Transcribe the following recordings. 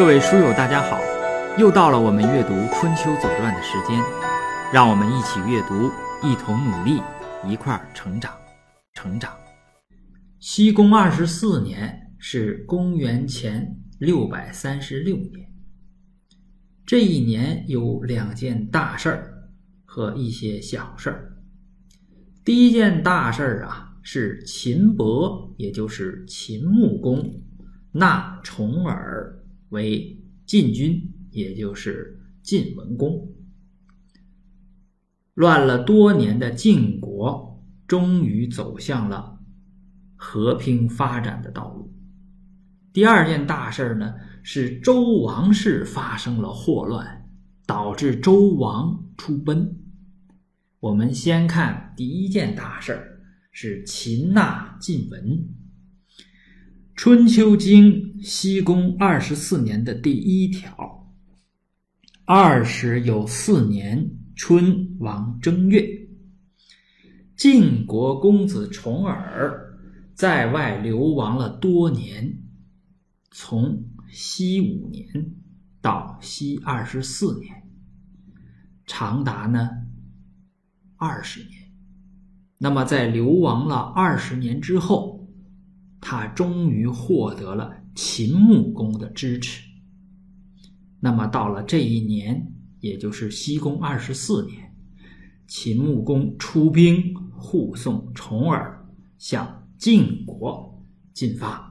各位书友，大家好！又到了我们阅读《春秋左传》的时间，让我们一起阅读，一同努力，一块儿成长，成长。西公二十四年是公元前六百三十六年。这一年有两件大事儿和一些小事儿。第一件大事儿啊，是秦伯，也就是秦穆公，纳重耳。为晋军，也就是晋文公。乱了多年的晋国，终于走向了和平发展的道路。第二件大事呢，是周王室发生了祸乱，导致周王出奔。我们先看第一件大事是秦纳晋文。春秋经西公二十四年的第一条：二十有四年春王正月，晋国公子重耳在外流亡了多年，从西五年到西二十四年，长达呢二十年。那么在流亡了二十年之后。他终于获得了秦穆公的支持。那么到了这一年，也就是西公二十四年，秦穆公出兵护送重耳向晋国进发。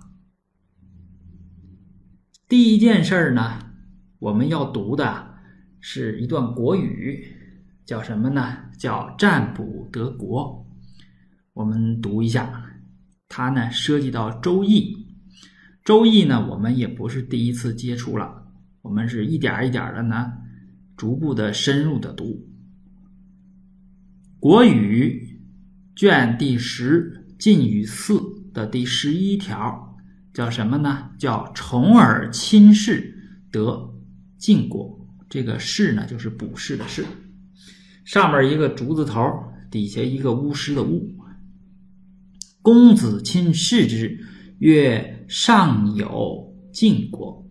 第一件事儿呢，我们要读的是一段国语，叫什么呢？叫“占卜得国”。我们读一下。它呢涉及到《周易》，《周易》呢我们也不是第一次接触了，我们是一点一点的呢，逐步的深入的读。《国语》卷第十《晋语四》的第十一条叫什么呢？叫“重耳亲事得晋国”。这个“士”呢就是卜筮的“士”，上面一个竹字头，底下一个巫师的“巫”。公子亲视之，曰：“上有晋国，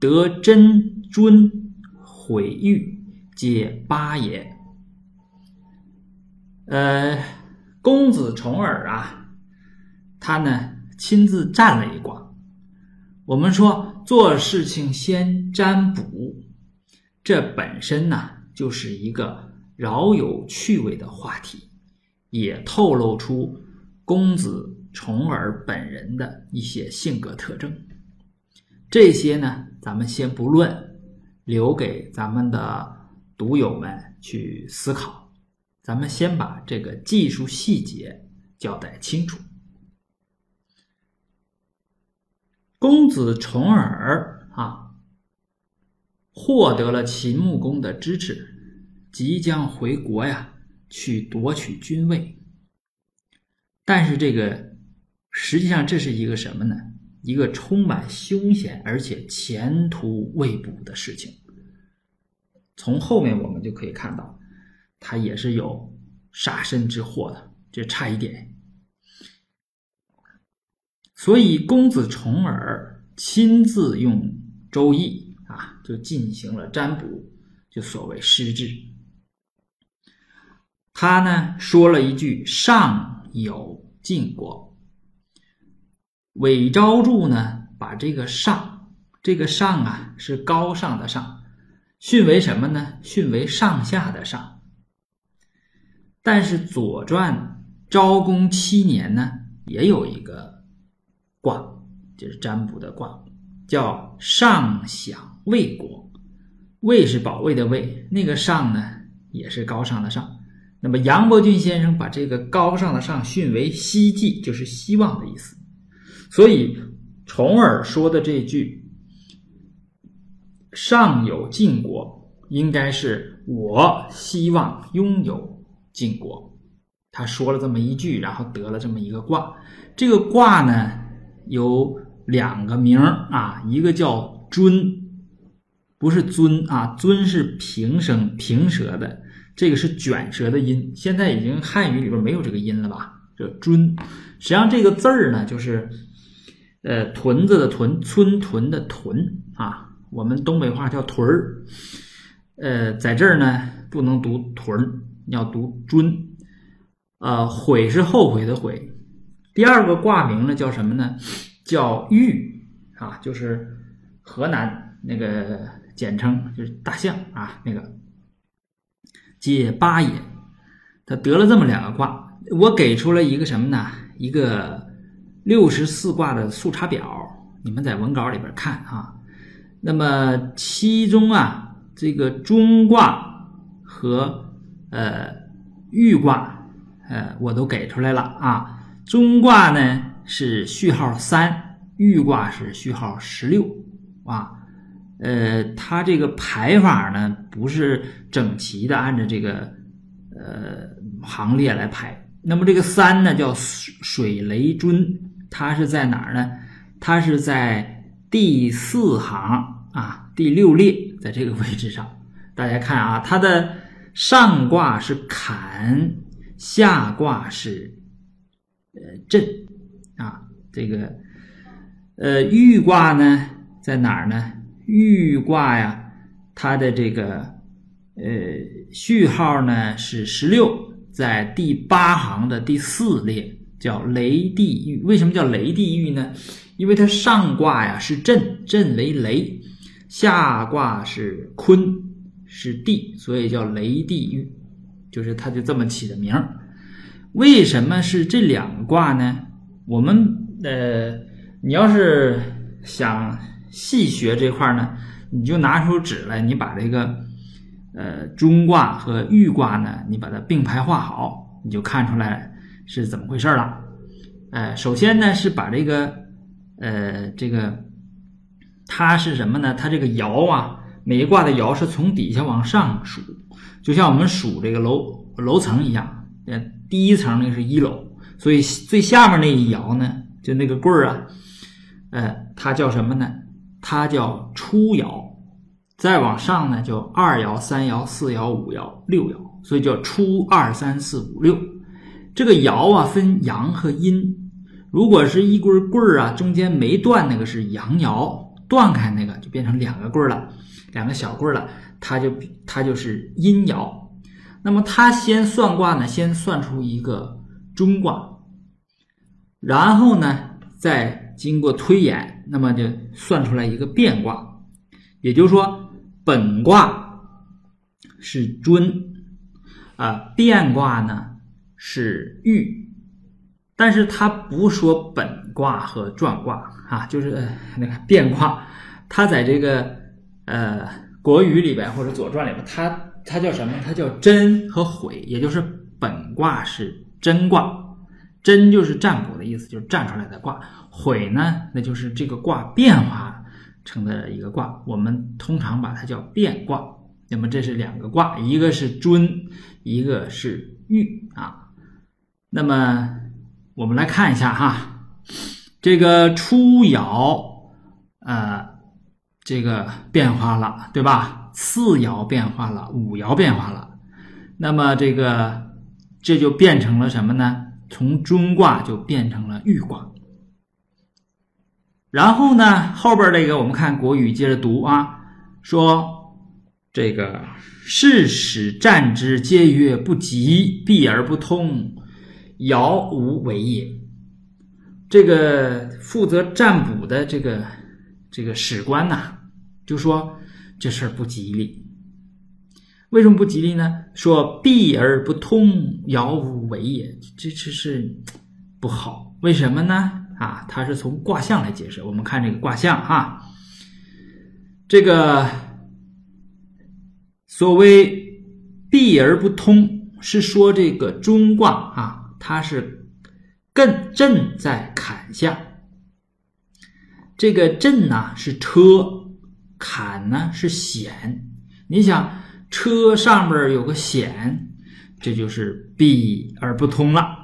得真尊毁誉，皆八也。”呃，公子重耳啊，他呢亲自占了一卦。我们说做事情先占卜，这本身呢就是一个饶有趣味的话题，也透露出。公子重耳本人的一些性格特征，这些呢，咱们先不论，留给咱们的读友们去思考。咱们先把这个技术细节交代清楚。公子重耳啊，获得了秦穆公的支持，即将回国呀，去夺取君位。但是这个实际上这是一个什么呢？一个充满凶险而且前途未卜的事情。从后面我们就可以看到，他也是有杀身之祸的，这差一点。所以公子重耳亲自用《周易》啊，就进行了占卜，就所谓失智。他呢说了一句：“上。”有晋国，韦昭柱呢，把这个上，这个上啊，是高尚的上，训为什么呢？训为上下的上。但是《左传》昭公七年呢，也有一个卦，就是占卜的卦，叫上享魏国，魏是保卫的魏，那个上呢，也是高尚的上。那么杨伯峻先生把这个高尚的上训为希冀，就是希望的意思。所以重耳说的这句“上有晋国”，应该是我希望拥有晋国。他说了这么一句，然后得了这么一个卦。这个卦呢有两个名啊，一个叫尊，不是尊啊，尊是平声平舌的。这个是卷舌的音，现在已经汉语里边没有这个音了吧？这“尊”，实际上这个字儿呢，就是呃，屯子的屯，村屯的屯啊，我们东北话叫屯儿。呃，在这儿呢不能读屯儿，要读尊。呃，悔是后悔的悔。第二个卦名呢叫什么呢？叫玉啊，就是河南那个简称，就是大象啊那个。解八也，他得了这么两个卦，我给出了一个什么呢？一个六十四卦的速查表，你们在文稿里边看啊。那么其中啊，这个中卦和呃玉卦，呃，我都给出来了啊。中卦呢是序号三，玉卦是序号十六啊。呃，它这个排法呢，不是整齐的按照这个呃行列来排。那么这个三呢，叫水雷尊，它是在哪儿呢？它是在第四行啊，第六列，在这个位置上。大家看啊，它的上卦是坎，下卦是呃震啊。这个呃玉卦呢，在哪儿呢？玉卦呀，它的这个呃序号呢是十六，在第八行的第四列，叫雷地豫。为什么叫雷地豫呢？因为它上卦呀是震，震为雷；下卦是坤，是地，所以叫雷地豫。就是它就这么起的名儿。为什么是这两个卦呢？我们呃，你要是想。细学这块呢，你就拿出纸来，你把这个呃中卦和玉卦呢，你把它并排画好，你就看出来是怎么回事了。呃，首先呢是把这个呃这个它是什么呢？它这个爻啊，每一卦的爻是从底下往上数，就像我们数这个楼楼层一样。呃，第一层那个是一楼，所以最下面那一爻呢，就那个棍儿啊，呃，它叫什么呢？它叫初爻，再往上呢叫二爻、三爻、四爻、五爻、六爻，所以叫初二三四五六。这个爻啊分阳和阴，如果是一根棍儿啊，中间没断那个是阳爻，断开那个就变成两个棍儿了，两个小棍儿了，它就它就是阴爻。那么他先算卦呢，先算出一个中卦，然后呢再经过推演。那么就算出来一个变卦，也就是说，本卦是尊，啊，变卦呢是玉，但是他不说本卦和转卦啊，就是那个变卦，它在这个呃国语里边或者左传里边，它它叫什么？它叫真和悔，也就是本卦是真卦。真就是占卜的意思，就是占出来的卦。悔呢，那就是这个卦变化成的一个卦。我们通常把它叫变卦。那么这是两个卦，一个是尊，一个是玉啊。那么我们来看一下哈，这个初爻呃，这个变化了，对吧？次爻变化了，五爻变化了。那么这个这就变成了什么呢？从中卦就变成了玉卦，然后呢，后边这个我们看国语接着读啊，说这个士使战之，皆曰不吉，避而不通，爻无为也。这个负责占卜的这个这个史官呐，就说这事儿不吉利。为什么不吉利呢？说闭而不通，杳无为也。这这是不好。为什么呢？啊，它是从卦象来解释。我们看这个卦象哈，这个所谓闭而不通，是说这个中卦啊，它是艮震在坎下。这个震呢是车，坎呢是险。你想。车上边有个险，这就是闭而不通了。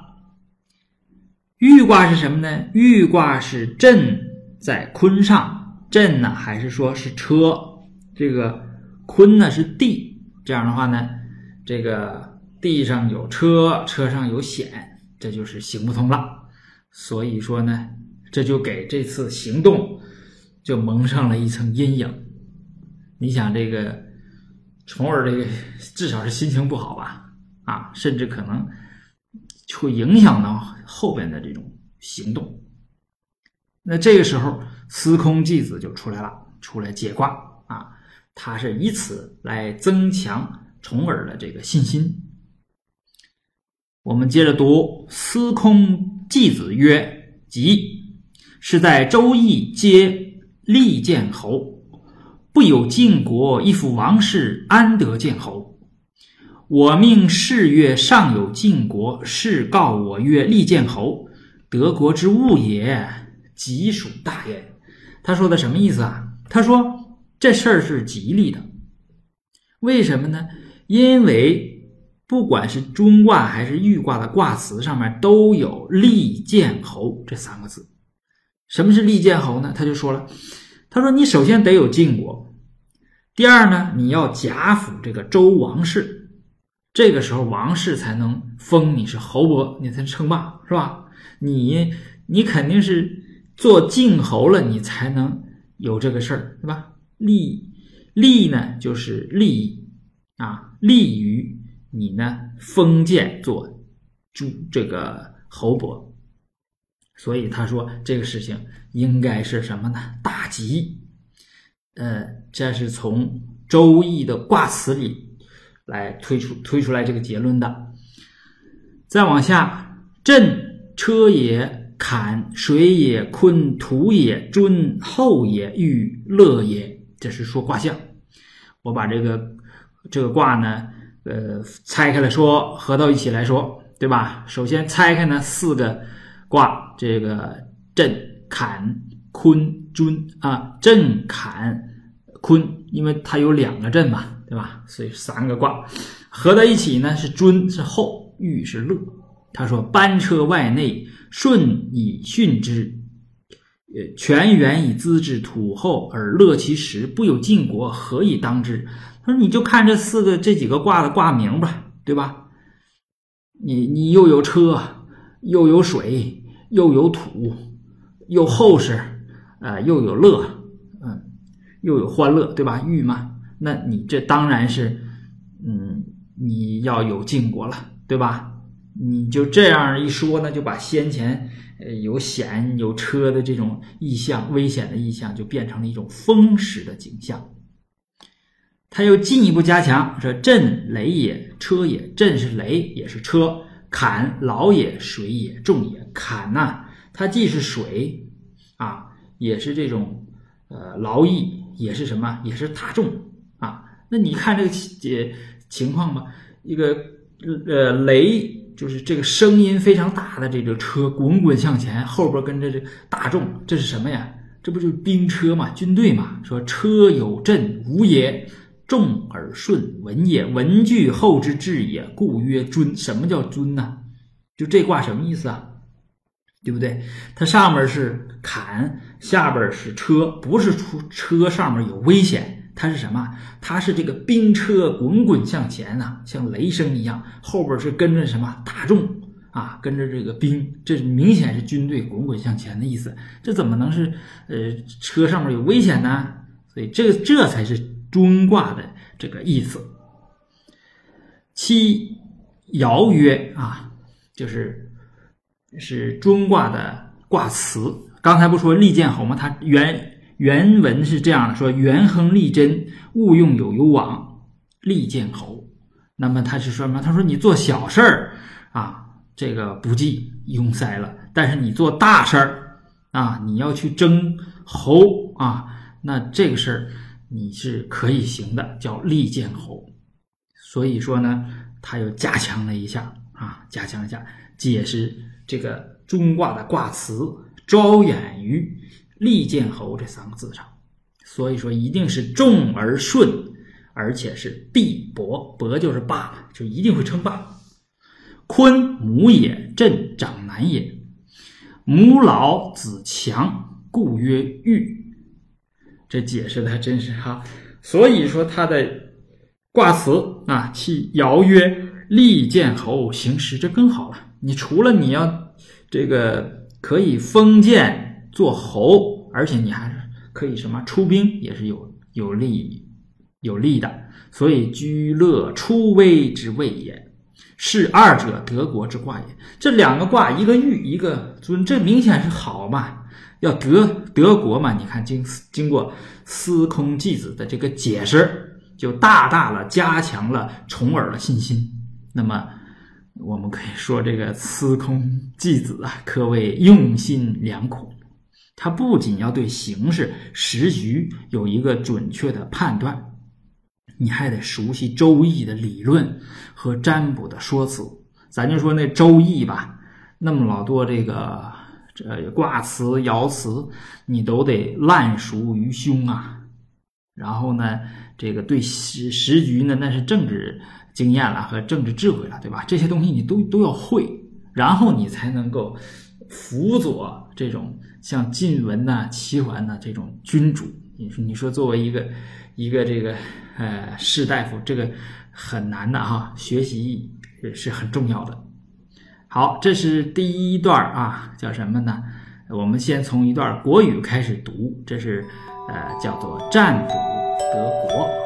玉卦是什么呢？玉卦是震在坤上，震呢还是说是车？这个坤呢是地，这样的话呢，这个地上有车，车上有险，这就是行不通了。所以说呢，这就给这次行动就蒙上了一层阴影。你想，这个重耳这个至少是心情不好吧？啊，甚至可能会影响到后边的这种行动。那这个时候，司空季子就出来了，出来解卦啊，他是以此来增强重耳的这个信心。我们接着读：司空季子曰：“吉，是在周易皆利见侯。”不有晋国一夫王室，安得见侯？我命士曰上有晋国，士告我曰：“立见侯，德国之物也，吉属大焉。”他说的什么意思啊？他说这事儿是吉利的，为什么呢？因为不管是中卦还是豫卦的卦辞上面都有“立见侯”这三个字。什么是立见侯呢？他就说了，他说你首先得有晋国。第二呢，你要贾府这个周王室，这个时候王室才能封你是侯伯，你才称霸，是吧？你你肯定是做晋侯了，你才能有这个事儿，对吧？利利呢，就是利益啊，利于你呢封建做诸这个侯伯，所以他说这个事情应该是什么呢？大吉。呃，这是从《周易》的卦辞里来推出推出来这个结论的。再往下，震车也，坎水也，坤土也，尊后也，欲乐也。这是说卦象。我把这个这个卦呢，呃，拆开来说，合到一起来说，对吧？首先拆开呢四个卦，这个震、坎。坤尊啊，震坎坤，因为它有两个震嘛，对吧？所以三个卦合在一起呢，是尊是后，玉是乐。他说：“班车外内，顺以训之，呃，全源以资之，土厚而乐其实，不有晋国，何以当之？”他说：“你就看这四个这几个卦的卦名吧，对吧？你你又有车，又有水，又有土，又厚实。”啊，又有乐，嗯，又有欢乐，对吧？欲嘛，那你这当然是，嗯，你要有晋国了，对吧？你就这样一说呢，就把先前呃有险有车的这种意象、危险的意象，就变成了一种风实的景象。他又进一步加强说：“震雷也，车也。震是雷，也是车；坎老也，水也，重也。坎呐，它既是水啊。”也是这种，呃，劳役也是什么？也是大众啊。那你看这个情情况吧，一个呃雷，就是这个声音非常大的这个车滚滚向前，后边跟着这大众，这是什么呀？这不就是兵车嘛，军队嘛？说车有震，无也；重而顺，文也。文具后之至也，故曰尊。什么叫尊呢？就这卦什么意思啊？对不对？它上面是坎，下边是车，不是出车上面有危险，它是什么？它是这个兵车滚滚向前呐，像雷声一样，后边是跟着什么大众啊？跟着这个兵，这明显是军队滚滚向前的意思。这怎么能是呃车上面有危险呢？所以这这才是中卦的这个意思。七爻曰啊，就是。是中卦的卦辞，刚才不说利剑侯吗？他原原文是这样的：说元亨利贞，勿用有攸往，利剑侯。那么他是说什么？他说你做小事儿啊，这个不计庸塞了；但是你做大事儿啊，你要去争侯啊，那这个事儿你是可以行的，叫利剑侯。所以说呢，他又加强了一下啊，加强一下解释。这个中卦的卦辞招眼于利剑侯这三个字上，所以说一定是重而顺，而且是必伯，伯就是霸，就一定会称霸。坤母也，震长男也，母老子强，故曰玉。这解释的真是哈，所以说他的卦辞啊，其爻曰利剑侯行时，这更好了。你除了你要这个可以封建做侯，而且你还是可以什么出兵，也是有有利有利的。所以居乐出危之谓也，是二者得国之卦也。这两个卦，一个玉，一个尊，这明显是好嘛，要得得国嘛。你看经经过司空季子的这个解释，就大大的加强了重耳的信心。那么。我们可以说，这个司空季子啊，可谓用心良苦。他不仅要对形势时局有一个准确的判断，你还得熟悉《周易》的理论和占卜的说辞。咱就说那《周易》吧，那么老多这个这卦辞、爻辞，你都得烂熟于胸啊。然后呢，这个对时时局呢，那是政治。经验了和政治智慧了，对吧？这些东西你都都要会，然后你才能够辅佐这种像晋文呐、齐桓呐这种君主。你说，你说作为一个一个这个呃士大夫，这个很难的哈，学习是很重要的。好，这是第一段啊，叫什么呢？我们先从一段国语开始读，这是呃叫做战斧得国。